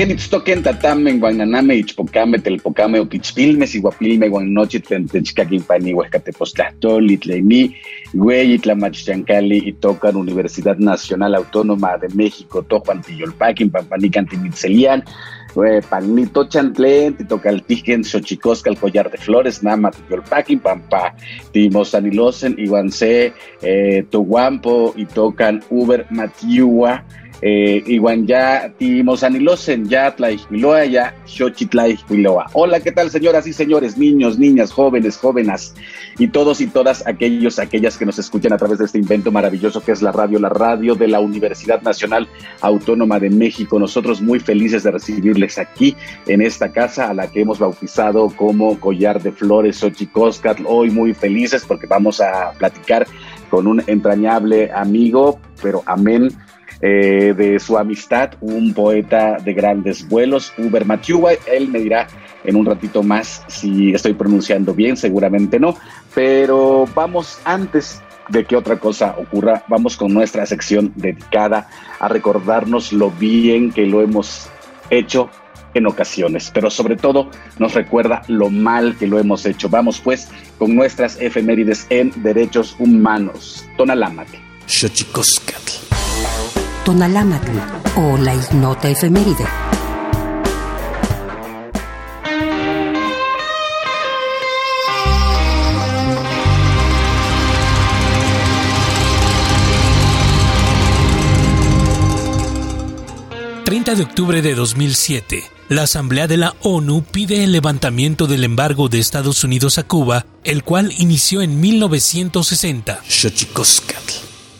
Kenitstoken tatamen guananame ichpocame telpocame otichpilmes iguapilme guanochitlen techcaquimpani huescatepostlahtoli tleni güey itlamachchancali y tocan Universidad Nacional Autónoma de México tojuan tiyolpaquin pampanican timitzelian Pagnito Chantlen, Titocaltigen, Xochicosca, el collar de flores, Nama, Tiyolpaquin, Pampa, Timosanilosen, Iguance, eh, Toguampo, y tocan Uber Matiua, eh, iguan ya timosanilosen ya tlaixpiloa ya xochitlaixpiloa. Hola, ¿qué tal señoras y señores, niños, niñas, jóvenes, jóvenes y todos y todas aquellos, aquellas que nos escuchan a través de este invento maravilloso que es la radio, la radio de la Universidad Nacional Autónoma de México. Nosotros muy felices de recibirles aquí en esta casa a la que hemos bautizado como Collar de Flores Xochicoscatl. Hoy muy felices porque vamos a platicar con un entrañable amigo, pero amén eh, de su amistad, un poeta de grandes vuelos, Uber Machuwa. Él me dirá en un ratito más si estoy pronunciando bien, seguramente no, pero vamos antes de que otra cosa ocurra, vamos con nuestra sección dedicada a recordarnos lo bien que lo hemos hecho en ocasiones, pero sobre todo nos recuerda lo mal que lo hemos hecho. Vamos pues con nuestras efemérides en derechos humanos. Tonalámate. Tonalámatl o la ignota efeméride. ...30 de octubre de 2007... ...la Asamblea de la ONU pide el levantamiento del embargo de Estados Unidos a Cuba... ...el cual inició en 1960.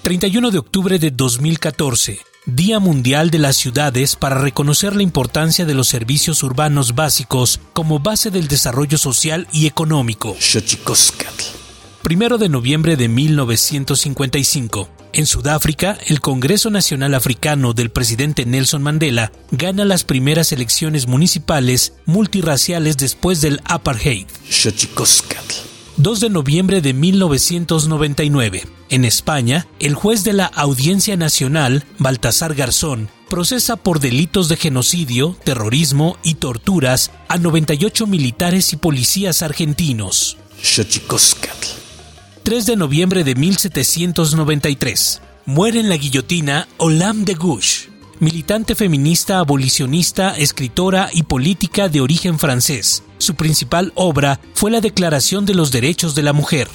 31 de octubre de 2014, Día Mundial de las Ciudades para reconocer la importancia de los servicios urbanos básicos como base del desarrollo social y económico. Primero de noviembre de 1955. En Sudáfrica, el Congreso Nacional Africano del presidente Nelson Mandela gana las primeras elecciones municipales multirraciales después del apartheid. 2 de noviembre de 1999. En España, el juez de la Audiencia Nacional, Baltasar Garzón, procesa por delitos de genocidio, terrorismo y torturas a 98 militares y policías argentinos. 3 de noviembre de 1793. Muere en la guillotina Olam de Gouges, militante feminista, abolicionista, escritora y política de origen francés su principal obra fue la Declaración de los Derechos de la Mujer.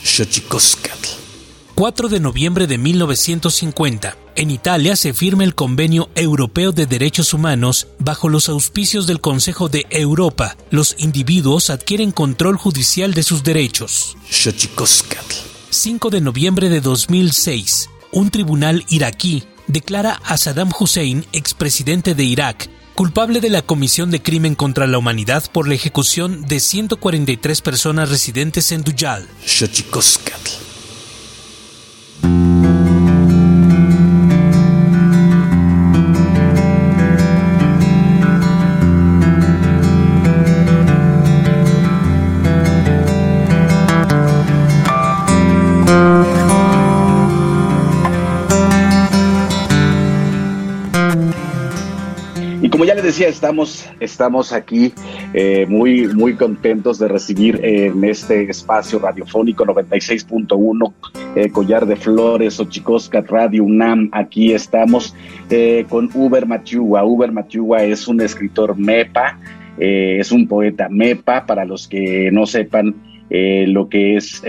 4 de noviembre de 1950. En Italia se firma el Convenio Europeo de Derechos Humanos bajo los auspicios del Consejo de Europa. Los individuos adquieren control judicial de sus derechos. 5 de noviembre de 2006. Un tribunal iraquí declara a Saddam Hussein, expresidente de Irak, culpable de la comisión de crimen contra la humanidad por la ejecución de 143 personas residentes en Duyal. Decía, estamos, estamos aquí eh, muy, muy contentos de recibir en este espacio radiofónico 96.1 eh, Collar de Flores, Ochicosca, Radio UNAM. Aquí estamos eh, con Uber Machuwa. Uber Machuwa es un escritor MEPA, es un poeta MEPA, para los que no sepan lo que es,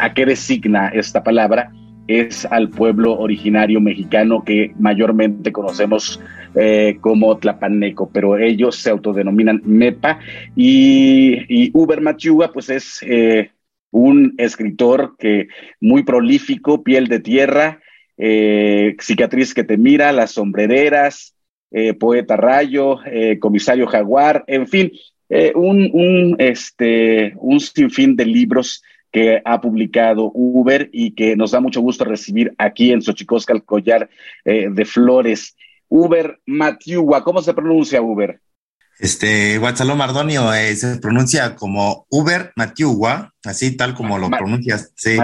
a qué designa esta palabra es al pueblo originario mexicano que mayormente conocemos eh, como Tlapaneco, pero ellos se autodenominan MEPA y, Uber Machuga pues es eh, un escritor que muy prolífico, piel de tierra, eh, cicatriz que te mira, las sombrereras, poeta rayo, comisario jaguar, en fin, un, un, este, un sinfín de libros que ha publicado Uber y que nos da mucho gusto recibir aquí en Xochicosca el collar de flores. Uber Matiuwa, ¿cómo se pronuncia Uber? Este, Guatzalo Mardonio eh, se pronuncia como Uber Matiuwa, así tal como lo pronuncias. Sí.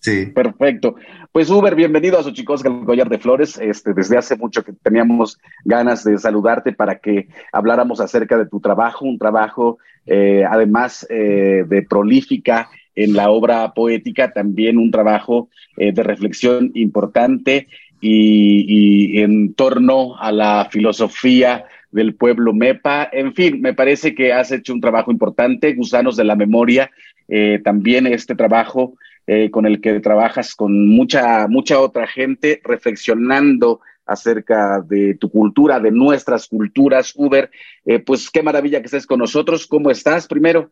Sí. Perfecto. Pues Uber, bienvenido a Xochicosca, el collar de flores. Este, desde hace mucho que teníamos ganas de saludarte para que habláramos acerca de tu trabajo, un trabajo eh, además eh, de prolífica en la obra poética, también un trabajo eh, de reflexión importante y, en torno a la filosofía del pueblo MEPA. En fin, me parece que has hecho un trabajo importante, Gusanos de la Memoria, también este trabajo eh, con el que trabajas con mucha, mucha otra gente, reflexionando acerca de tu cultura, de nuestras culturas, Uber. Eh, pues qué maravilla que estés con nosotros. ¿Cómo estás primero?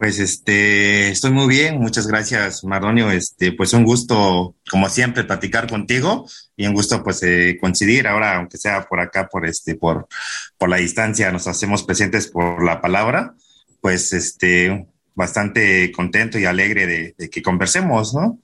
Pues este, estoy muy bien, muchas gracias, Mardonio. Este, pues un gusto, como siempre, platicar contigo y un gusto, pues, eh, coincidir ahora, aunque sea por acá, por este, por, por la distancia, nos hacemos presentes por la palabra. Pues este, bastante contento y alegre de, que conversemos, ¿no?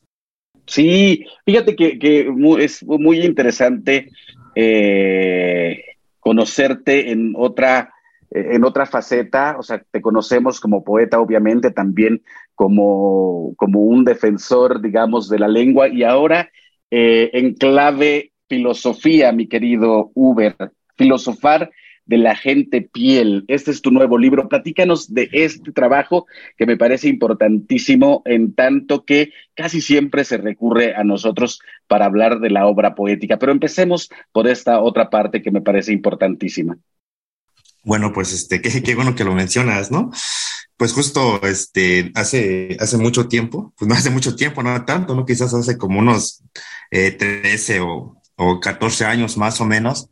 Sí, fíjate que, es muy interesante eh, conocerte en otra, en otra faceta, o sea, te conocemos como poeta, obviamente, también como, como un defensor, digamos, de la lengua, y ahora eh, en clave filosofía, mi querido Uber, filosofar de la gente piel. Este es tu nuevo libro. Platícanos de este trabajo que me parece importantísimo en tanto que casi siempre se recurre a nosotros para hablar de la obra poética. Pero empecemos por esta otra parte que me parece importantísima. Bueno, pues este, qué, bueno que lo mencionas, ¿no? Pues justo este, hace, hace mucho tiempo, pues no hace mucho tiempo, no tanto, ¿no? Quizás hace como unos eh, 13 o, o 14 años más o menos,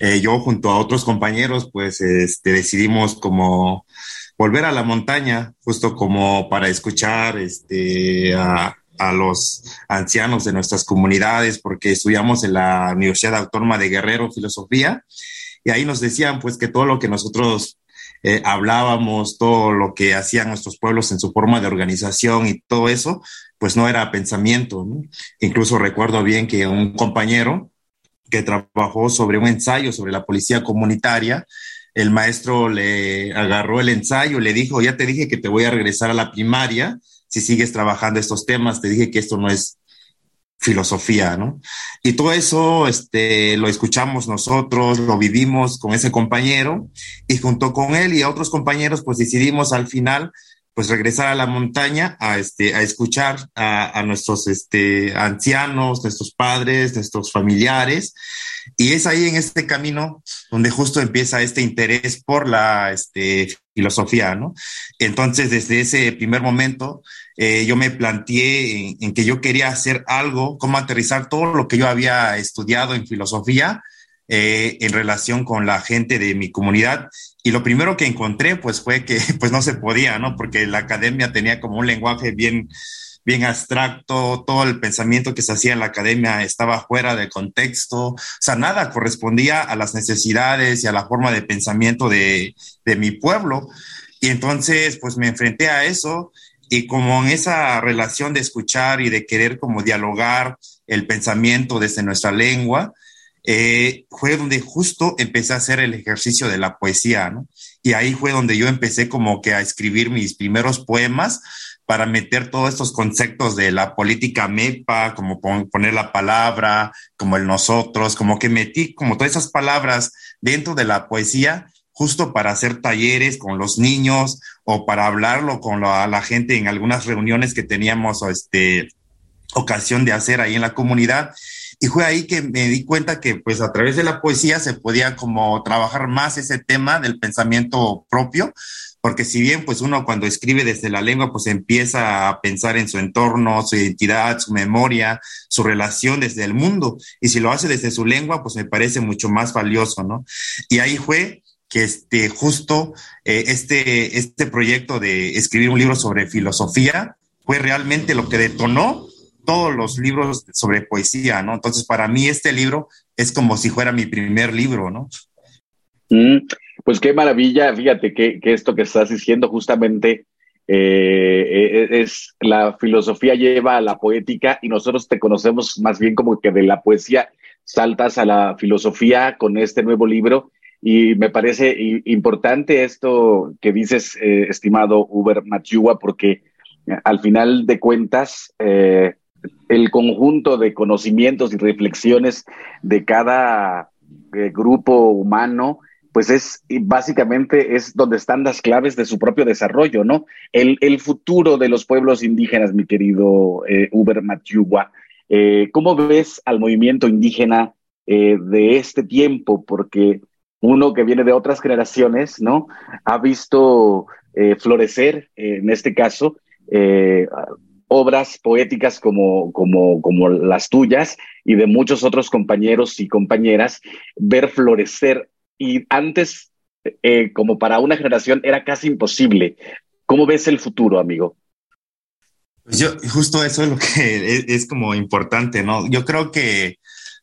eh, yo junto a otros compañeros, pues este, decidimos como volver a la montaña, justo como para escuchar este, a los ancianos de nuestras comunidades, porque estudiamos en la Universidad Autónoma de Guerrero Filosofía, y ahí nos decían pues que todo lo que nosotros eh, hablábamos, todo lo que hacían nuestros pueblos en su forma de organización y todo eso, pues no era pensamiento. Incluso recuerdo bien que un compañero que trabajó sobre un ensayo sobre la policía comunitaria. El maestro le agarró el ensayo, le dijo, ya te dije que te voy a regresar a la primaria si sigues trabajando estos temas, te dije que esto no es filosofía, ¿no? Y todo eso este, lo escuchamos nosotros, lo vivimos con ese compañero y junto con él y otros compañeros, pues decidimos al final pues regresar a la montaña a, este, a escuchar a, nuestros este, ancianos, nuestros padres, nuestros familiares. Y es ahí en este camino donde justo empieza este interés por la este, filosofía, ¿no? Entonces, desde ese primer momento, eh, yo me planteé en, en, que yo quería hacer algo, cómo aterrizar todo lo que yo había estudiado en filosofía eh, en relación con la gente de mi comunidad. Y lo primero que encontré, pues, fue que, pues, no se podía, ¿no? Porque la academia tenía como un lenguaje bien, bien abstracto, todo el pensamiento que se hacía en la academia estaba fuera de contexto, o sea, nada correspondía a las necesidades y a la forma de pensamiento de, de mi pueblo. Y entonces, pues me enfrenté a eso y como en esa relación de escuchar y de querer como dialogar el pensamiento desde nuestra lengua, eh, fue donde justo empecé a hacer el ejercicio de la poesía, ¿no? Y ahí fue donde yo empecé como que a escribir mis primeros poemas para meter todos estos conceptos de la política MEPA, como poner la palabra, como el nosotros, como que metí como todas esas palabras dentro de la poesía justo para hacer talleres con los niños o para hablarlo con la, la gente en algunas reuniones que teníamos este, ocasión de hacer ahí en la comunidad. Y fue ahí que me di cuenta que pues a través de la poesía se podía como trabajar más ese tema del pensamiento propio, porque si bien pues uno cuando escribe desde la lengua pues empieza a pensar en su entorno, su identidad, su memoria, su relación desde el mundo, y si lo hace desde su lengua pues me parece mucho más valioso, ¿no? Y ahí fue que este, justo eh, este, este proyecto de escribir un libro sobre filosofía fue realmente lo que detonó todos los libros sobre poesía, ¿no? Entonces, para mí este libro es como si fuera mi primer libro, ¿no? Mm, pues qué maravilla, fíjate que, esto que estás diciendo justamente eh, eh, es la filosofía lleva a la poética y nosotros te conocemos más bien como que de la poesía saltas a la filosofía con este nuevo libro y me parece importante esto que dices, eh, estimado Uber Machiua, porque al final de cuentas, el conjunto de conocimientos y reflexiones de cada eh, grupo humano, pues es básicamente es donde están las claves de su propio desarrollo, ¿no? El, futuro de los pueblos indígenas, mi querido eh, Uber Matiugua, eh, ¿cómo ves al movimiento indígena de este tiempo? Porque uno que viene de otras generaciones, ¿no? Ha visto florecer, en este caso, obras poéticas como, como, como las tuyas y de muchos otros compañeros y compañeras, ver florecer. Y antes, eh, como para una generación, era casi imposible. ¿Cómo ves el futuro, amigo? Pues yo, justo eso es lo que es, es, como importante, ¿no? Yo creo que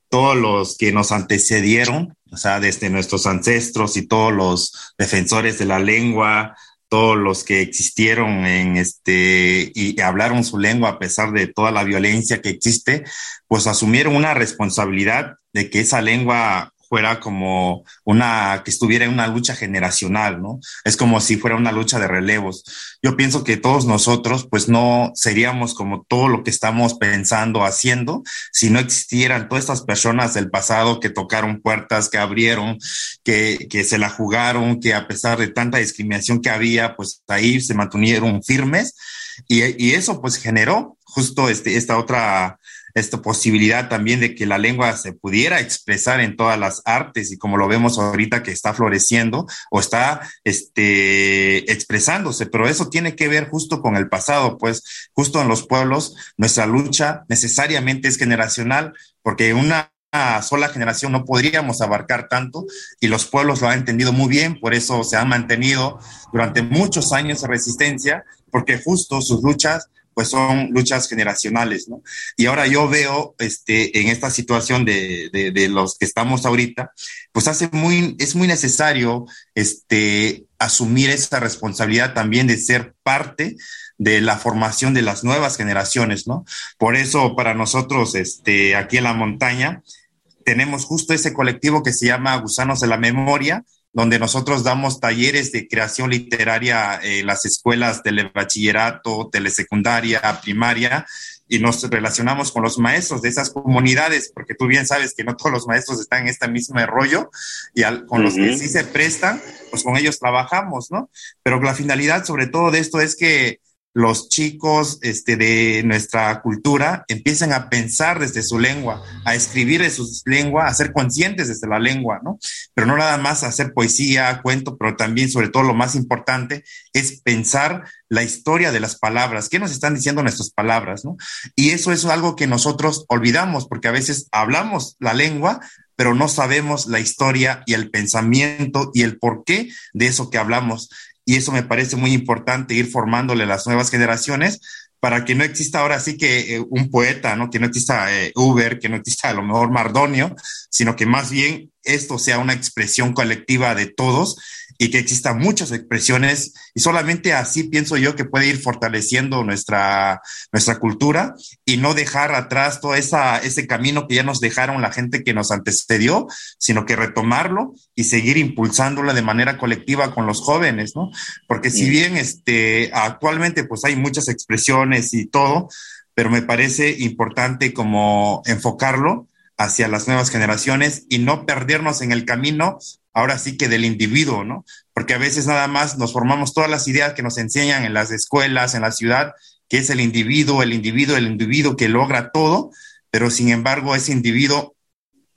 todos los que nos antecedieron, o sea, desde nuestros ancestros y todos los defensores de la lengua, todos los que existieron en este y hablaron su lengua a pesar de toda la violencia que existe, pues asumieron una responsabilidad de que esa lengua fuera como una, que estuviera en una lucha generacional, ¿no? Es como si fuera una lucha de relevos. Yo pienso que todos nosotros, pues no seríamos como todo lo que estamos pensando, haciendo, si no existieran todas estas personas del pasado que tocaron puertas, que abrieron, que, que se la jugaron, que a pesar de tanta discriminación que había, pues ahí se mantuvieron firmes. Y, y eso pues generó justo este, esta otra esta posibilidad también de que la lengua se pudiera expresar en todas las artes y como lo vemos ahorita que está floreciendo o está este, expresándose, pero eso tiene que ver justo con el pasado, pues justo en los pueblos nuestra lucha necesariamente es generacional porque una sola generación no podríamos abarcar tanto y los pueblos lo han entendido muy bien, por eso se han mantenido durante muchos años de resistencia, porque justo sus luchas pues son luchas generacionales, ¿no? Y ahora yo veo, este, en esta situación de, de, los que estamos ahorita, pues hace muy, es muy necesario, este, asumir esa responsabilidad también de ser parte de la formación de las nuevas generaciones, ¿no? Por eso para nosotros, este, aquí en la montaña, tenemos justo ese colectivo que se llama Gusanos de la Memoria, donde nosotros damos talleres de creación literaria en las escuelas del bachillerato, telesecundaria, primaria, y nos relacionamos con los maestros de esas comunidades, porque tú bien sabes que no todos los maestros están en este mismo rollo, y con los que sí se prestan, pues con ellos trabajamos, ¿no? Pero la finalidad sobre todo de esto es que los chicos este, de nuestra cultura empiecen a pensar desde su lengua, a escribir de su lengua, a ser conscientes desde la lengua, ¿no? Pero no nada más hacer poesía, cuento, pero también, sobre todo, lo más importante es pensar la historia de las palabras, qué nos están diciendo nuestras palabras, ¿no? Y eso es algo que nosotros olvidamos, porque a veces hablamos la lengua, pero no sabemos la historia y el pensamiento y el porqué de eso que hablamos y eso me parece muy importante ir formándole las nuevas generaciones para que no exista ahora sí que eh, un poeta, ¿no? Que no exista eh, Uber, que no exista a lo mejor Mardonio, sino que más bien esto sea una expresión colectiva de todos y que existan muchas expresiones y solamente así pienso yo que puede ir fortaleciendo nuestra, nuestra cultura y no dejar atrás todo esa, ese camino que ya nos dejaron la gente que nos antecedió, sino que retomarlo y seguir impulsándolo de manera colectiva con los jóvenes, ¿no? Porque si bien este, actualmente pues hay muchas expresiones y todo, pero me parece importante como enfocarlo hacia las nuevas generaciones y no perdernos en el camino ahora sí que del individuo, ¿no? Porque a veces nada más nos formamos todas las ideas que nos enseñan en las escuelas, en la ciudad, que es el individuo, el individuo, el individuo que logra todo, pero sin embargo ese individuo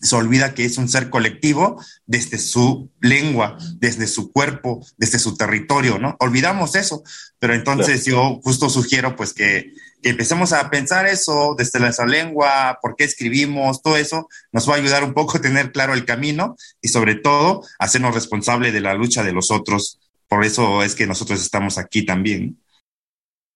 se olvida que es un ser colectivo desde su lengua, desde su cuerpo, desde su territorio, ¿no? Olvidamos eso, pero entonces yo justo sugiero pues que, empecemos a pensar eso desde nuestra lengua, por qué escribimos, todo eso nos va a ayudar un poco a tener claro el camino y sobre todo hacernos responsable de la lucha de los otros. Por eso es que nosotros estamos aquí también.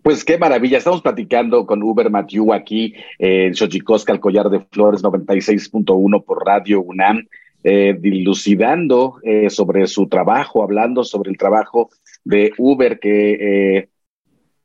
Pues qué maravilla. Estamos platicando con Uber Mathieu aquí en Xochicosca, el collar de flores 96.1 por Radio UNAM, eh, dilucidando eh, sobre su trabajo, hablando sobre el trabajo de Uber, que eh,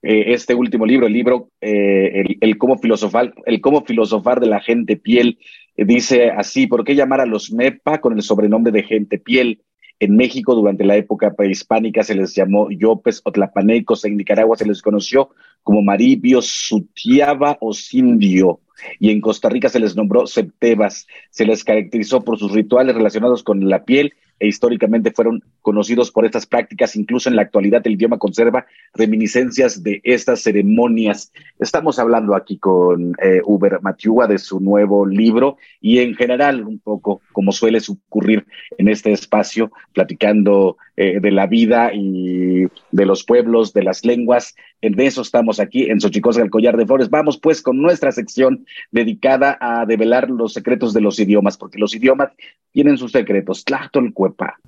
este último libro, el libro el, cómo filosofar, el cómo filosofar de la gente piel, dice así, ¿por qué llamar a los MEPA con el sobrenombre de gente piel? En México, durante la época prehispánica, se les llamó yopes o tlapanecos. En Nicaragua se les conoció como maribios, sutiaba o sindio. Y en Costa Rica se les nombró septebas. Se les caracterizó por sus rituales relacionados con la piel e históricamente fueron conocidos por estas prácticas. Incluso en la actualidad el idioma conserva reminiscencias de estas ceremonias. Estamos hablando aquí con eh, Uber Matiúa de su nuevo libro y en general un poco como suele ocurrir en este espacio, platicando eh, de la vida y de los pueblos, de las lenguas. En eso estamos aquí en Xochicosca, el Collar de Flores. Vamos pues con nuestra sección dedicada a develar los secretos de los idiomas, porque los idiomas tienen sus secretos. Tlachtolcuepa.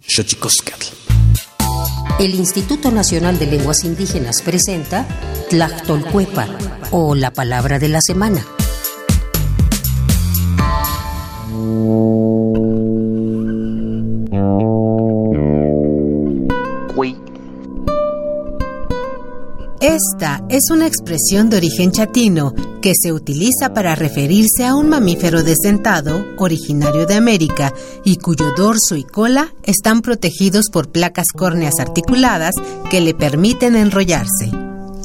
El Instituto Nacional de Lenguas Indígenas presenta Tlachtolcuepa o la palabra de la semana. Esta es una expresión de origen chatino que se utiliza para referirse a un mamífero desdentado, originario de América, y cuyo dorso y cola están protegidos por placas córneas articuladas que le permiten enrollarse.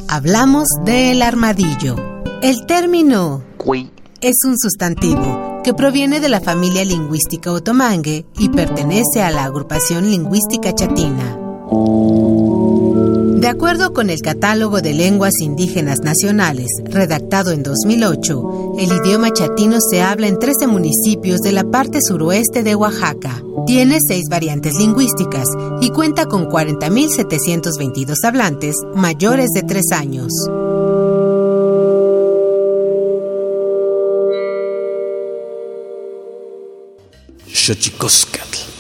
Hablamos del armadillo. El término es un sustantivo que proviene de la familia lingüística otomangue y pertenece a la agrupación lingüística chatina. De acuerdo con el Catálogo de Lenguas Indígenas Nacionales, redactado en 2008, el idioma chatino se habla en 13 municipios de la parte suroeste de Oaxaca. Tiene seis variantes lingüísticas y cuenta con 40.722 hablantes mayores de 3 años. y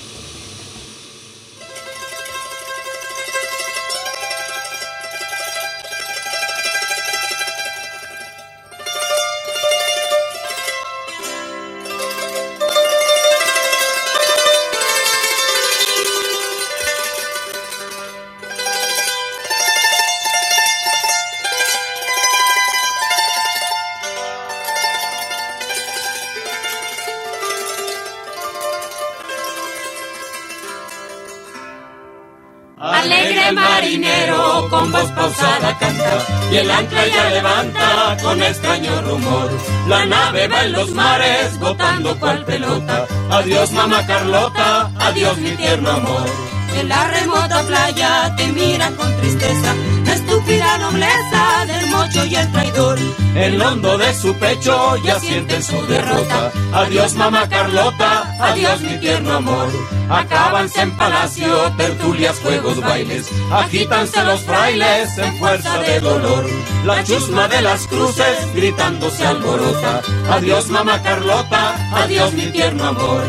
La nave va en los mares botando cual pelota. Adiós mamá Carlota, adiós mi tierno amor. En la remota playa te miran con tristeza la estúpida nobleza del mocho y el traidor. El hondo de su pecho ya siente su derrota. Adiós mamá Carlota, adiós mi tierno amor. Acábanse en palacio, tertulias, juegos, bailes. Agítanse los frailes en fuerza de dolor. La chusma de las cruces gritando se alborota. Adiós mamá Carlota, adiós mi tierno amor.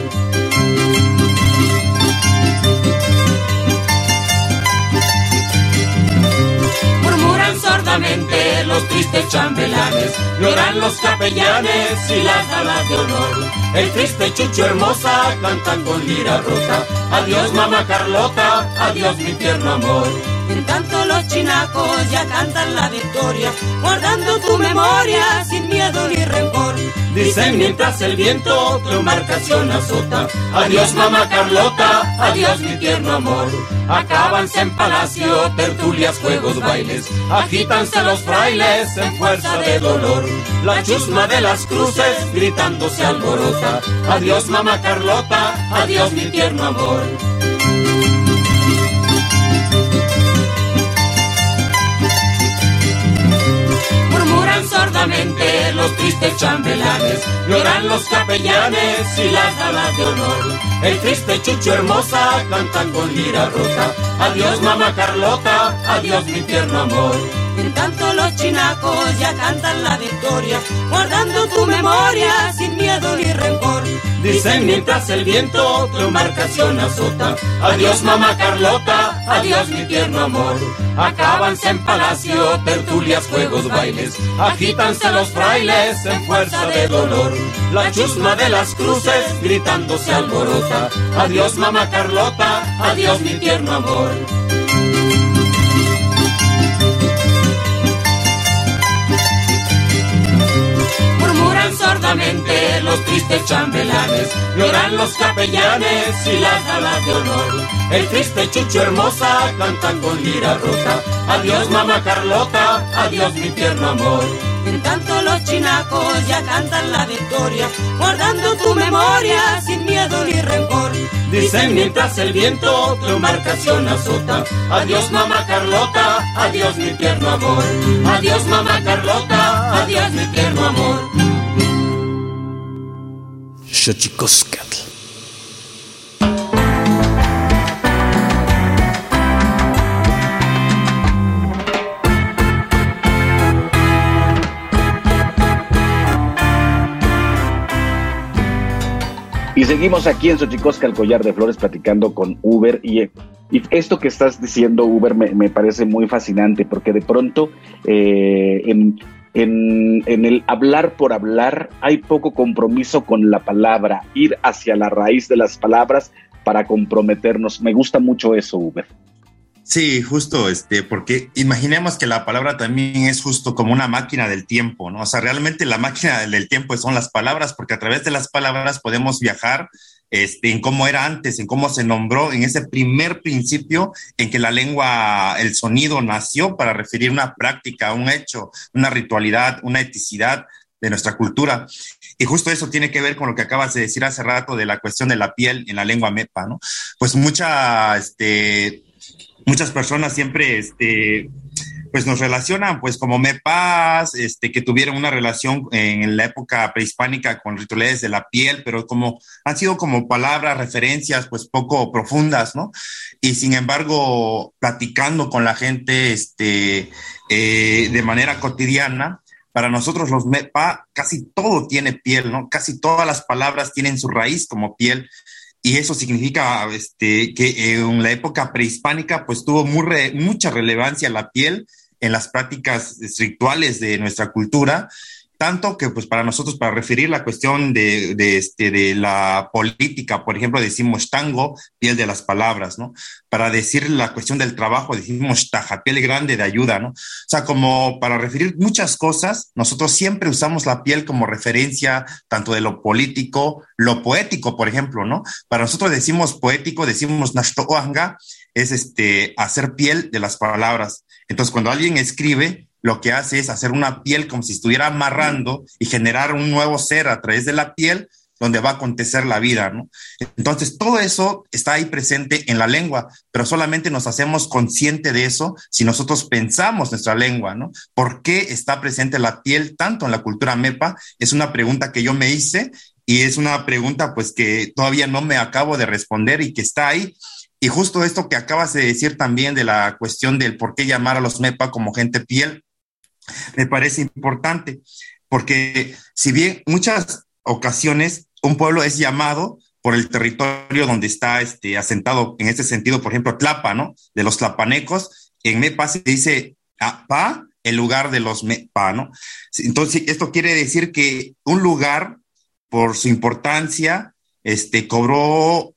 Los tristes chambelanes, lloran los capellanes y las damas de honor. El triste Chucho hermosa canta con lira rota, adiós mamá Carlota, adiós mi tierno amor. Tanto los chinacos ya cantan la victoria, guardando tu memoria sin miedo ni rencor. Dicen mientras el viento tu embarcación azota, adiós mamá Carlota, adiós mi tierno amor. Acábanse en palacio, tertulias, juegos, bailes, agítanse los frailes en fuerza de dolor. La chusma de las cruces gritando se alborota, adiós mamá Carlota, adiós mi tierno amor. Los tristes chambelanes, lloran los capellanes y las damas de honor. El triste Chucho hermosa canta con lira rota, adiós mamá Carlota, adiós mi tierno amor. En tanto los chinacos ya cantan la victoria, guardando tu memoria sin miedo ni rencor. Dicen mientras el viento tu embarcación azota, adiós mamá Carlota, adiós mi tierno amor. Acábanse en palacio, tertulias, juegos, bailes, agítanse los frailes en fuerza de dolor. La chusma de las cruces gritando se alborota, adiós mamá Carlota, adiós mi tierno amor. Sordamente los tristes chambelanes, lloran los capellanes y las damas de honor. El triste Chucho hermosa canta con lira rota, adiós mamá Carlota, adiós mi tierno amor. En tanto los chinacos ya cantan la victoria, guardando tu memoria sin miedo ni rencor. Dicen mientras el viento tu embarcación azota, adiós mamá Carlota, adiós mi tierno amor. Adiós mamá Carlota, adiós mi tierno amor. Xochicoscatl. Y seguimos aquí en Xochicosca, el collar de flores, platicando con Uber. Y, y esto que estás diciendo, Uber, me, me parece muy fascinante, porque de pronto eh, en, en, en, el hablar por hablar hay poco compromiso con la palabra, ir hacia la raíz de las palabras para comprometernos. Me gusta mucho eso, Uber. Sí, justo, este, porque imaginemos que la palabra también es justo como una máquina del tiempo, ¿no? O sea, realmente la máquina del tiempo son las palabras, porque a través de las palabras podemos viajar este, en cómo era antes, en cómo se nombró, en ese primer principio en que la lengua, el sonido nació para referir una práctica, un hecho, una ritualidad, una eticidad de nuestra cultura. Y justo eso tiene que ver con lo que acabas de decir hace rato de la cuestión de la piel en la lengua mepa, ¿no? Pues mucha, este, muchas personas siempre, este, pues nos relacionan, pues como mepas, este, que tuvieron una relación en la época prehispánica con rituales de la piel, pero como han sido como palabras, referencias, pues poco profundas, ¿no? Y sin embargo, platicando con la gente, este, eh, de manera cotidiana, para nosotros los MEPA casi todo tiene piel, ¿no? Casi todas las palabras tienen su raíz como piel y eso significa este, que en la época prehispánica pues tuvo mucha relevancia la piel en las prácticas rituales de nuestra cultura tanto que pues para nosotros, para referir la cuestión de, de, este, de la política, por ejemplo, decimos tango, piel de las palabras, ¿no? Para decir la cuestión del trabajo, decimos taja, piel grande de ayuda, ¿no? O sea, como para referir muchas cosas, nosotros siempre usamos la piel como referencia tanto de lo político, lo poético, por ejemplo, ¿no? Para nosotros decimos poético, decimos nashtoanga, es este, hacer piel de las palabras. Entonces, cuando alguien escribe, lo que hace es hacer una piel como si estuviera amarrando y generar un nuevo ser a través de la piel donde va a acontecer la vida, ¿no? Entonces, todo eso está ahí presente en la lengua, pero solamente nos hacemos consciente de eso si nosotros pensamos nuestra lengua, ¿no? ¿Por qué está presente la piel tanto en la cultura MEPA? Es una pregunta que yo me hice y es una pregunta pues que todavía no me acabo de responder y que está ahí. Y justo esto que acabas de decir también de la cuestión del por qué llamar a los MEPA como gente piel, me parece importante, porque si bien muchas ocasiones un pueblo es llamado por el territorio donde está este, asentado, en este sentido, por ejemplo, Tlapa, ¿no? De los tlapanecos, en Mepa se dice Pa, el lugar de los Mepa, ¿no? Entonces, esto quiere decir que un lugar, por su importancia, este, cobró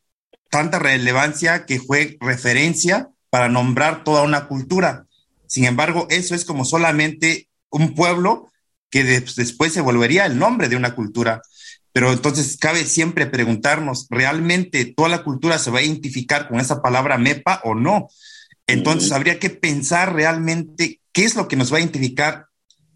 tanta relevancia que fue referencia para nombrar toda una cultura. Sin embargo, eso es como solamente un pueblo que después se volvería el nombre de una cultura. Pero entonces cabe siempre preguntarnos, ¿realmente toda la cultura se va a identificar con esa palabra MEPA o no? Entonces habría que pensar realmente qué es lo que nos va a identificar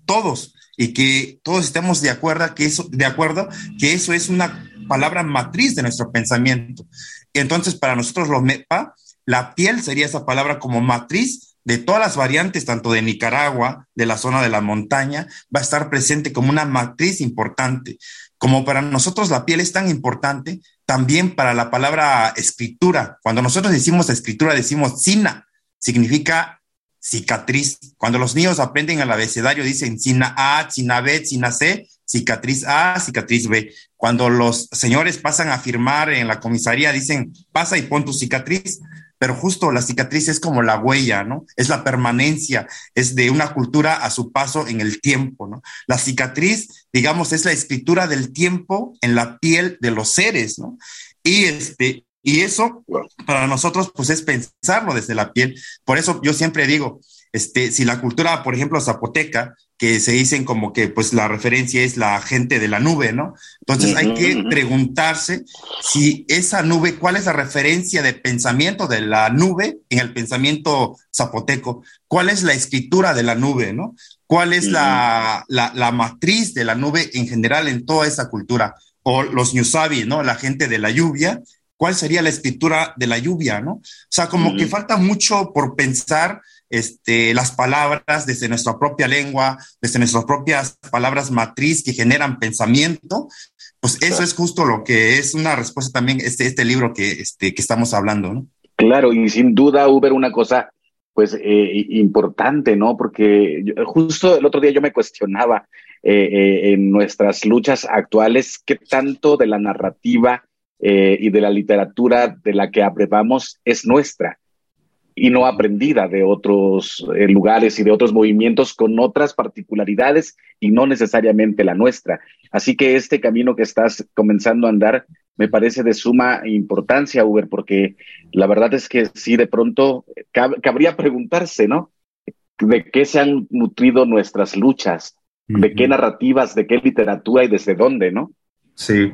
todos y que todos estemos de acuerdo que eso, de acuerdo que eso es una palabra matriz de nuestro pensamiento. Entonces para nosotros los MEPA, la piel sería esa palabra como matriz de todas las variantes, tanto de Nicaragua, de la zona de la montaña, va a estar presente como una matriz importante. Como para nosotros la piel es tan importante, también para la palabra escritura. Cuando nosotros decimos escritura, decimos sina, significa cicatriz. Cuando los niños aprenden el abecedario, dicen sina A, sina B, sina C, cicatriz A, cicatriz B. Cuando los señores pasan a firmar en la comisaría, dicen pasa y pon tu cicatriz pero justo la cicatriz es como la huella, ¿no? Es la permanencia, es de una cultura a su paso en el tiempo, ¿no? La cicatriz, digamos, es la escritura del tiempo en la piel de los seres, ¿no? Y este, y eso para nosotros pues es pensarlo desde la piel. Por eso yo siempre digo, este, si la cultura, por ejemplo, zapoteca, que se dicen como que pues la referencia es la gente de la nube, ¿no? Entonces hay que preguntarse si esa nube, cuál es la referencia de pensamiento de la nube en el pensamiento zapoteco, cuál es la escritura de la nube, ¿no? ¿Cuál es la, la, matriz de la nube en general en toda esa cultura? O los Ñusabi, ¿no? La gente de la lluvia, ¿cuál sería la escritura de la lluvia, ¿no? O sea, como que falta mucho por pensar este, las palabras desde nuestra propia lengua, desde nuestras propias palabras matriz que generan pensamiento, pues eso es justo lo que es una respuesta también este, este libro que, este, que estamos hablando, ¿no? Claro, y sin duda, Uber, una cosa pues eh, importante, ¿no? Porque justo el otro día yo me cuestionaba eh, eh, en nuestras luchas actuales qué tanto de la narrativa y de la literatura de la que aprobamos es nuestra y no aprendida de otros eh, lugares y de otros movimientos con otras particularidades y no necesariamente la nuestra. Así que este camino que estás comenzando a andar me parece de suma importancia, Uber, porque la verdad es que sí, de pronto cabría preguntarse, ¿no? ¿De qué se han nutrido nuestras luchas? ¿De qué narrativas, de qué literatura y desde dónde, no? Sí,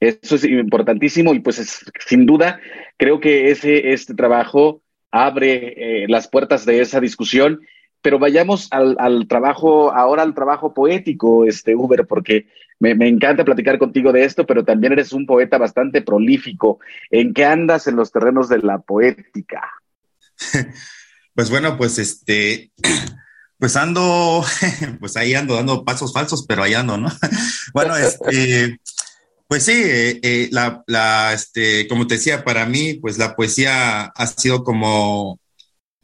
eso es importantísimo y pues sin duda creo que ese este trabajo abre eh, las puertas de esa discusión. Pero vayamos al, trabajo, ahora al trabajo poético, este Uber, porque me, encanta platicar contigo de esto, pero también eres un poeta bastante prolífico. ¿En qué andas en los terrenos de la poética? Pues bueno, pues este, pues ando, pues ahí ando dando pasos falsos, pero ahí ando, ¿no? Bueno, este, pues sí, eh, eh, la, este, como te decía, para mí, pues la poesía ha sido como,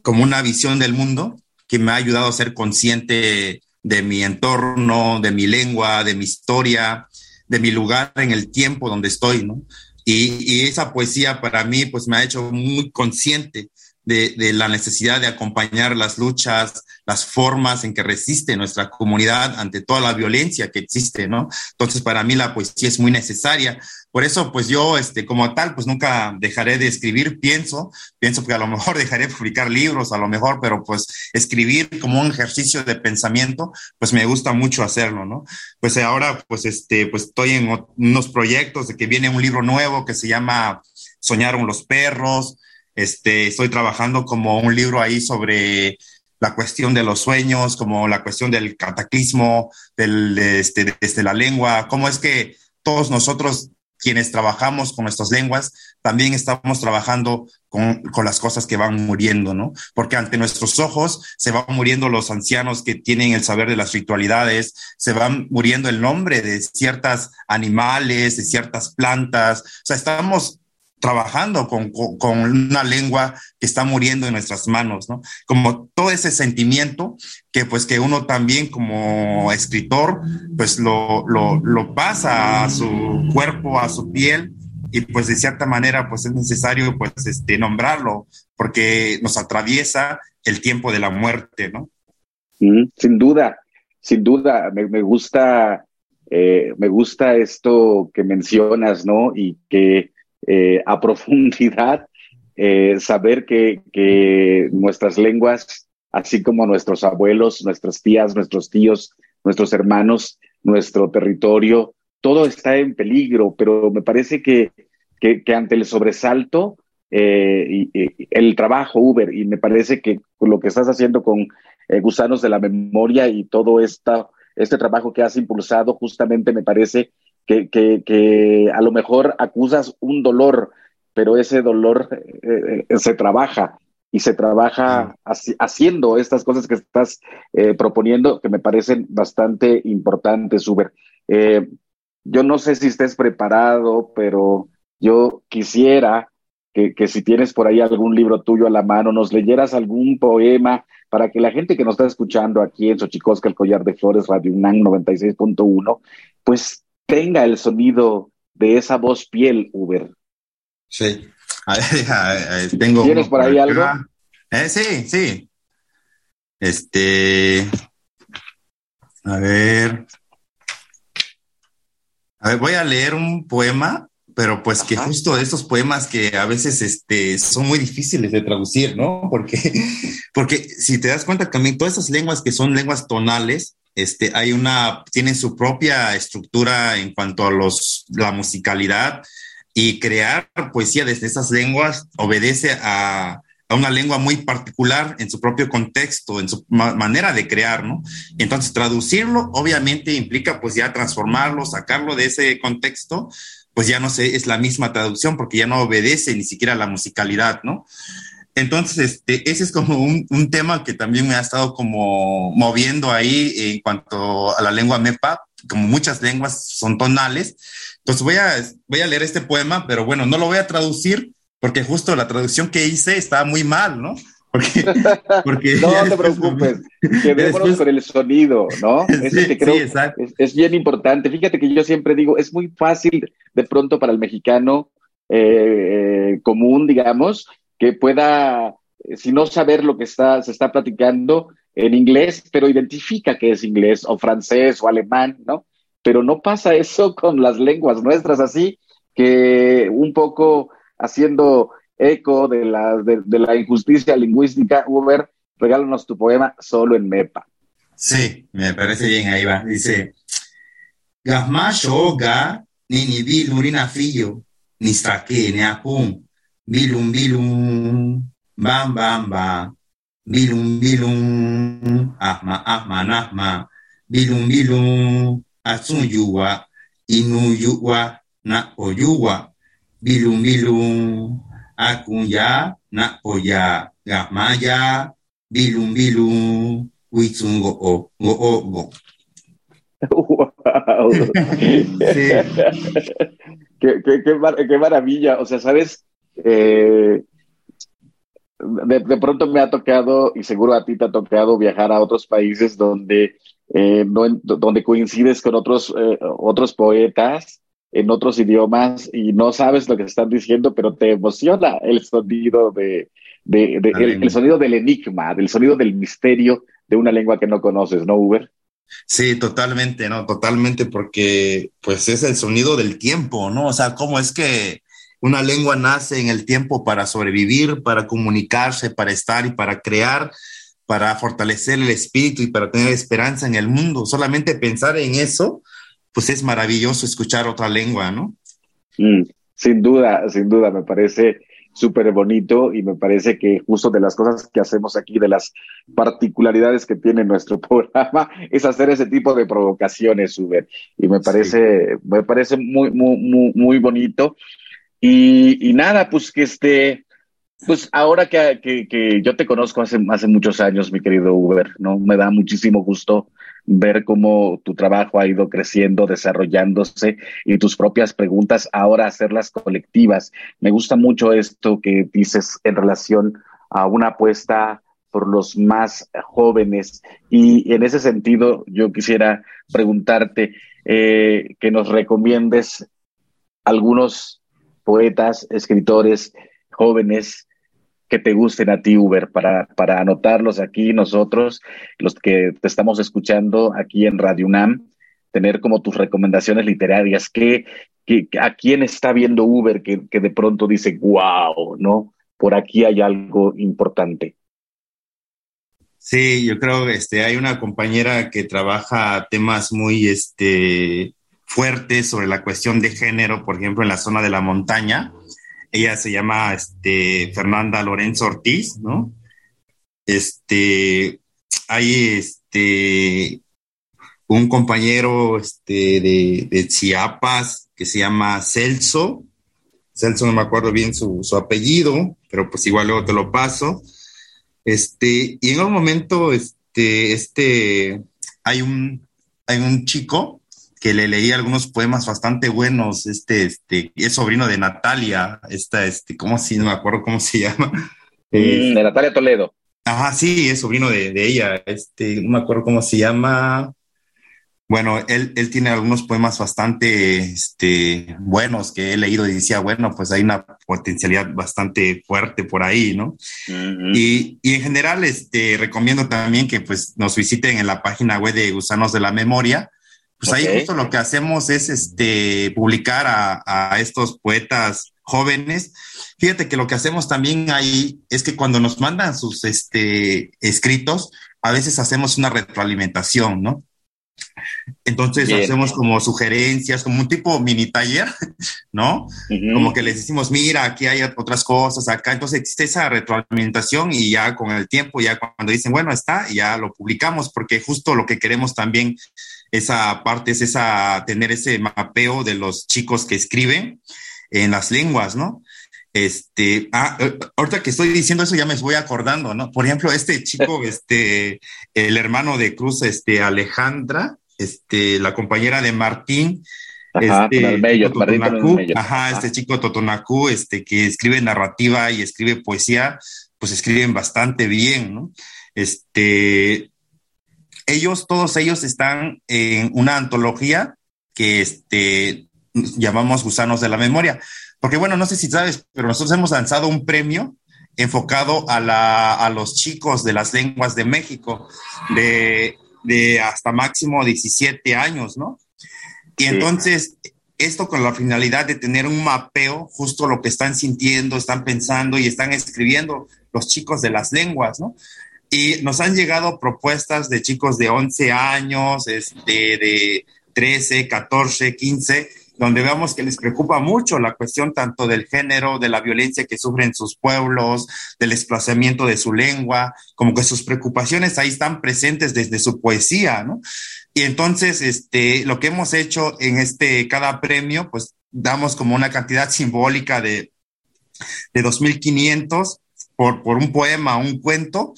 como una visión del mundo que me ha ayudado a ser consciente de mi entorno, de mi lengua, de mi historia, de mi lugar en el tiempo donde estoy, ¿no? Y, y esa poesía para mí, pues me ha hecho muy consciente de, la necesidad de acompañar las luchas, las formas en que resiste nuestra comunidad ante toda la violencia que existe, ¿no? Entonces, para mí la poesía es muy necesaria. Por eso, pues yo, este, como tal, pues nunca dejaré de escribir, pienso, pienso que a lo mejor dejaré de publicar libros, a lo mejor, pero pues escribir como un ejercicio de pensamiento, pues me gusta mucho hacerlo, ¿no? Pues ahora, pues este, pues estoy en unos proyectos de que viene un libro nuevo que se llama Soñaron los perros, este, estoy trabajando como un libro ahí sobre la cuestión de los sueños, como la cuestión del cataclismo, del, este, desde la lengua, cómo es que todos nosotros quienes trabajamos con nuestras lenguas, también estamos trabajando con, con, las cosas que van muriendo, ¿no? Porque ante nuestros ojos se van muriendo los ancianos que tienen el saber de las ritualidades, se van muriendo el nombre de ciertas animales, de ciertas plantas, o sea, estamos trabajando con, con, una lengua que está muriendo en nuestras manos, ¿no? Como todo ese sentimiento que pues que uno también como escritor pues lo, lo, pasa a su cuerpo, a su piel y pues de cierta manera pues es necesario pues este nombrarlo porque nos atraviesa el tiempo de la muerte, ¿no? sin duda, sin duda, me, me gusta, eh, me gusta esto que mencionas, ¿no? Y que eh, a profundidad, eh, saber que, nuestras lenguas, así como nuestros abuelos, nuestras tías, nuestros tíos, nuestros hermanos, nuestro territorio, todo está en peligro, pero me parece que, ante el sobresalto, eh, el trabajo Uber, y me parece que lo que estás haciendo con Gusanos de la Memoria y todo esta, este trabajo que has impulsado, justamente me parece que, que, que a lo mejor acusas un dolor, pero ese dolor eh, eh, se trabaja y se trabaja haciendo estas cosas que estás eh, proponiendo que me parecen bastante importantes, Uber. yo no sé si estés preparado, pero yo quisiera que, que, si tienes por ahí algún libro tuyo a la mano, nos leyeras algún poema para que la gente que nos está escuchando aquí en Xochicosca, el Collar de Flores, Radio UNAM 96.1, pues tenga el sonido de esa voz piel, Uber. Sí. tengo ¿Tienes por ahí algo? Eh, sí, sí. Este. A ver. A ver, voy a leer un poema pero pues que justo estos poemas que a veces este, son muy difíciles de traducir, ¿no? Porque, porque si te das cuenta también todas esas lenguas que son lenguas tonales, este, hay una, tienen su propia estructura en cuanto a los, la musicalidad y crear poesía desde esas lenguas obedece a, a una lengua muy particular en su propio contexto, en su manera de crear, ¿no? Entonces, traducirlo obviamente implica pues ya transformarlo, sacarlo de ese contexto, pues ya no sé, es la misma traducción porque ya no obedece ni siquiera a la musicalidad, ¿no? Entonces, este, ese es como un, un, tema que también me ha estado como moviendo ahí en cuanto a la lengua MEPA, como muchas lenguas son tonales. Entonces voy a, voy a leer este poema, pero bueno, no lo voy a traducir porque justo la traducción que hice estaba muy mal, ¿no? Porque, porque no te preocupes, quedémonos con el sonido, ¿no? Sí, que creo sí. Es, es, bien importante. Fíjate que yo siempre digo, es muy fácil de pronto para el mexicano eh, común, digamos, que pueda, si no saber lo que está, se está platicando en inglés, pero identifica que es inglés o francés o alemán, ¿no? Pero no pasa eso con las lenguas nuestras, así que un poco haciendo eco de la, de, la injusticia lingüística, Uber, regálanos tu poema solo en MEPA. Sí, me parece bien, ahí va. Dice, Gasma shoga ni ni bilurina fillo, ni saque ni apum, bilum bilum, bam bam bam, bilum bilum, ahma ahma nahma, bilum bilum, atsun yuwa, inu yuwa, na oyuwa, bilum bilum akunya na oya. Gamaya bilum bilum witsungo o go o go. Wow. sí. qué, qué, qué, mar qué, maravilla. O sea sabes eh, de, de, pronto me ha tocado y seguro a ti te ha tocado viajar a otros países donde eh, no, donde coincides con otros eh, otros poetas en otros idiomas y no sabes lo que están diciendo, pero te emociona el sonido de, de, de el, el, sonido del enigma, del sonido del misterio de una lengua que no conoces, ¿no, Uber? Sí, totalmente, ¿no? Totalmente, porque pues es el sonido del tiempo, ¿no? O sea, cómo es que una lengua nace en el tiempo para sobrevivir, para comunicarse, para estar y para crear, para fortalecer el espíritu y para tener esperanza en el mundo. Solamente pensar en eso, pues es maravilloso escuchar otra lengua, ¿no? Mm, sin duda, sin duda, me parece súper bonito y me parece que justo de las cosas que hacemos aquí, de las particularidades que tiene nuestro programa, es hacer ese tipo de provocaciones, Uber. Y me parece, sí. me parece muy, muy, muy, muy bonito. Y, nada, pues que este, pues ahora que, que, que, yo te conozco hace, hace muchos años, mi querido Uber, ¿no? Me da muchísimo gusto ver cómo tu trabajo ha ido creciendo, desarrollándose y tus propias preguntas ahora hacerlas colectivas. Me gusta mucho esto que dices en relación a una apuesta por los más jóvenes y en ese sentido yo quisiera preguntarte eh, que nos recomiendes algunos poetas, escritores jóvenes que te gusten a ti, Uber, para, para anotarlos aquí nosotros, los que te estamos escuchando aquí en Radio UNAM, tener como tus recomendaciones literarias, que, que a quién está viendo Uber que, que de pronto dice, wow, ¿no? Por aquí hay algo importante. Sí, yo creo que este, hay una compañera que trabaja temas muy este, fuertes sobre la cuestión de género, por ejemplo, en la zona de la montaña ella se llama este, Fernanda Lorenzo Ortiz, ¿no? Este, hay este, un compañero este, de, Chiapas que se llama Celso. Celso no me acuerdo bien su, su, apellido, pero pues igual luego te lo paso. Este, y en un momento, este, este, hay un, hay un chico que le leí algunos poemas bastante buenos, este, este, es sobrino de Natalia, esta, este, ¿cómo si, no me acuerdo cómo se llama? Mm, de Natalia Toledo. Ajá, sí, es sobrino de, de, ella, este, no me acuerdo cómo se llama. Bueno, él, él tiene algunos poemas bastante, este, buenos que he leído y decía, bueno, pues hay una potencialidad bastante fuerte por ahí, ¿no? Uh -huh. y, y en general, este, recomiendo también que pues nos visiten en la página web de Gusanos de la Memoria, pues ahí justo lo que hacemos es este, publicar a, a, estos poetas jóvenes. Fíjate que lo que hacemos también ahí es que cuando nos mandan sus este, escritos, a veces hacemos una retroalimentación, ¿no? Entonces hacemos como sugerencias, como un tipo mini taller, ¿no? Como que les decimos, mira, aquí hay otras cosas, acá. Entonces existe esa retroalimentación y ya con el tiempo, ya cuando dicen, bueno, está, ya lo publicamos, porque justo lo que queremos también, esa parte es esa, tener ese mapeo de los chicos que escriben en las lenguas, ¿no? Este, ah, eh, ahorita que estoy diciendo eso ya me voy acordando, ¿no? Por ejemplo, este chico, este, el hermano de Cruz, este, Alejandra, este, la compañera de Martín, este, ajá, este chico Totonacú, este, que escribe narrativa y escribe poesía, pues escriben bastante bien, ¿no? Este, ellos, todos ellos están en una antología que, este, llamamos Gusanos de la Memoria. Porque bueno, no sé si sabes, pero nosotros hemos lanzado un premio enfocado a, la, a los chicos de las lenguas de México, de, de hasta máximo 17 años, ¿no? Y entonces, esto con la finalidad de tener un mapeo, justo lo que están sintiendo, están pensando y están escribiendo los chicos de las lenguas, ¿no? Y nos han llegado propuestas de chicos de 11 años, este, de 13, 14, 15, donde vemos que les preocupa mucho la cuestión tanto del género, de la violencia que sufren sus pueblos, del desplazamiento de su lengua, como que sus preocupaciones ahí están presentes desde su poesía, ¿no? Y entonces, este, lo que hemos hecho en este, cada premio, pues damos como una cantidad simbólica de, de 2.500 por, por un poema, un cuento,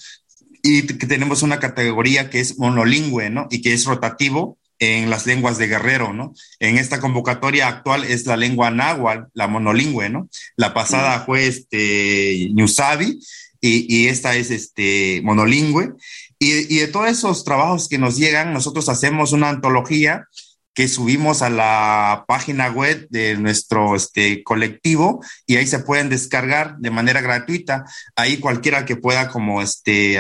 y que tenemos una categoría que es monolingüe, ¿no? Y que es rotativo, en las lenguas de Guerrero, ¿no? En esta convocatoria actual es la lengua náhuatl, la monolingüe, ¿no? La pasada fue este Ñusabi y, y, esta es este monolingüe. Y, y, de todos esos trabajos que nos llegan, nosotros hacemos una antología que subimos a la página web de nuestro este, colectivo y ahí se pueden descargar de manera gratuita. Ahí cualquiera que pueda como este,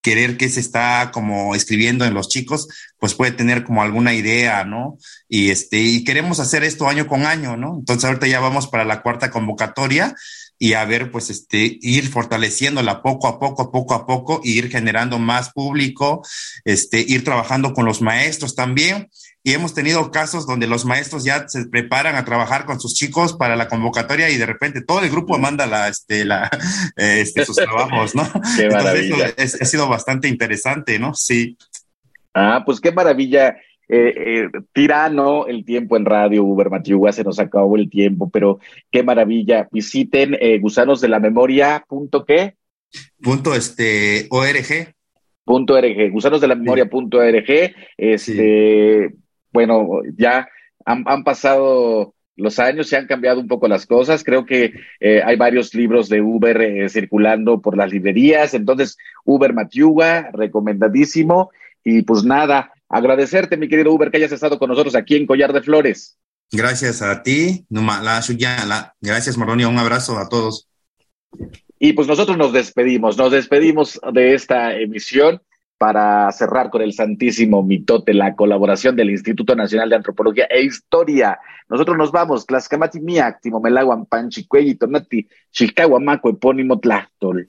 querer que se está como escribiendo en los chicos, pues puede tener como alguna idea, ¿no? Y este, y queremos hacer esto año con año, ¿no? Entonces ahorita ya vamos para la cuarta convocatoria y a ver, pues este, ir fortaleciéndola poco a poco, poco a poco, e ir generando más público, este, ir trabajando con los maestros también y hemos tenido casos donde los maestros ya se preparan a trabajar con sus chicos para la convocatoria y de repente todo el grupo manda la, este, la, este, sus trabajos, ¿no? Qué Entonces, eso ha sido bastante interesante, ¿no? Sí. Ah, pues qué maravilla. Eh, eh, tirano el tiempo en radio, Uber Matiuga, se nos acabó el tiempo, pero qué maravilla. Visiten eh, gusanos de la memoria, punto qué? Punto este, ORG. Punto .org, gusanos de la memoria punto .org, este, sí bueno, ya han, han, pasado los años, se han cambiado un poco las cosas. Creo que eh, hay varios libros de Uber eh, circulando por las librerías. Entonces, Uber Matiuga, recomendadísimo. Y pues nada, agradecerte, mi querido Uber, que hayas estado con nosotros aquí en Collar de Flores. Gracias a ti, Gracias, Maronia. Un abrazo a todos. Y pues nosotros nos despedimos, nos despedimos de esta emisión para cerrar con el Santísimo Mitote, la colaboración del Instituto Nacional de Antropología e Historia. Nosotros nos vamos, Tlaxcamati Miak, Timomelaguan, Panchicuey, Tonati, Chilcahuamaco, Epónimo Tlachtol.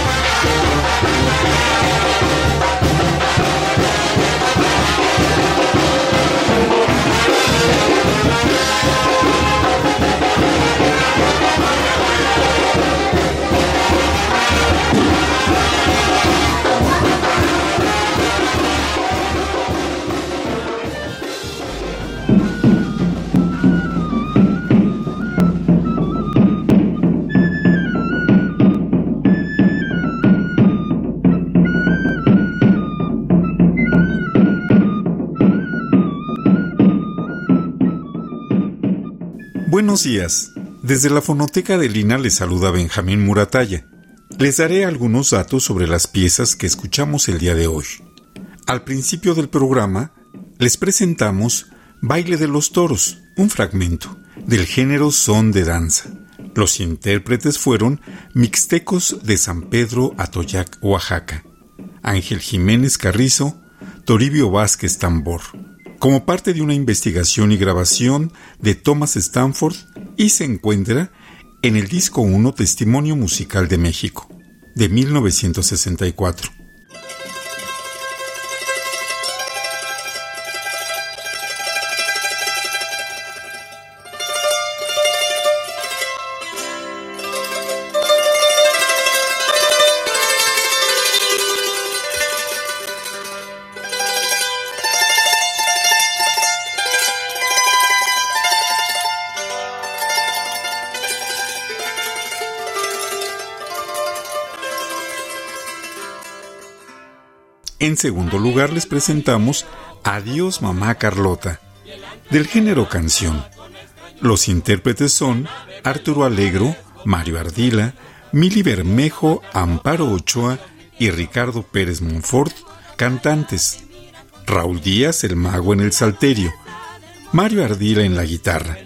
Buenos días. Desde la fonoteca de Lina les saluda Benjamín Murataya. Les daré algunos datos sobre las piezas que escuchamos el día de hoy. Al principio del programa, les presentamos Baile de los Toros, un fragmento del género son de danza. Los intérpretes fueron Mixtecos de San Pedro Atoyac, Oaxaca, Ángel Jiménez Carrizo, Toribio Vázquez Tambor, como parte de una investigación y grabación de Thomas Stanford y se encuentra en el disco 1 Testimonio Musical de México, de 1964. En segundo lugar les presentamos Adiós Mamá Carlota, del género canción. Los intérpretes son Arturo Alegro, Mario Ardila, Mili Bermejo, Amparo Ochoa y Ricardo Pérez Monfort, cantantes. Raúl Díaz, el mago en el salterio. Mario Ardila en la guitarra.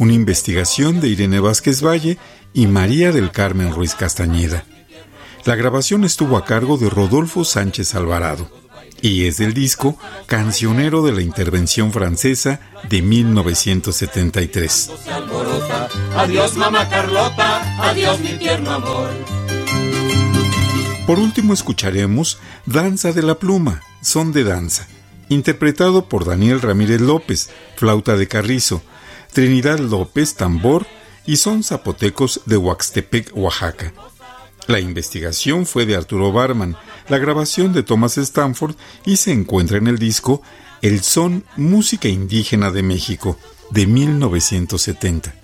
Una investigación de Irene Vázquez Valle y María del Carmen Ruiz Castañeda. La grabación estuvo a cargo de Rodolfo Sánchez Alvarado y es del disco Cancionero de la Intervención Francesa de 1973. Adiós mamá Carlota, adiós mi tierno amor. Por último escucharemos Danza de la Pluma, Son de Danza, interpretado por Daniel Ramírez López, flauta de carrizo, Trinidad López, tambor y son zapotecos de Huaxtepec, Oaxaca. La investigación fue de Arturo Barman, la grabación de Thomas Stanford y se encuentra en el disco El Son Música Indígena de México de 1970.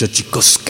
Xochicoscatl.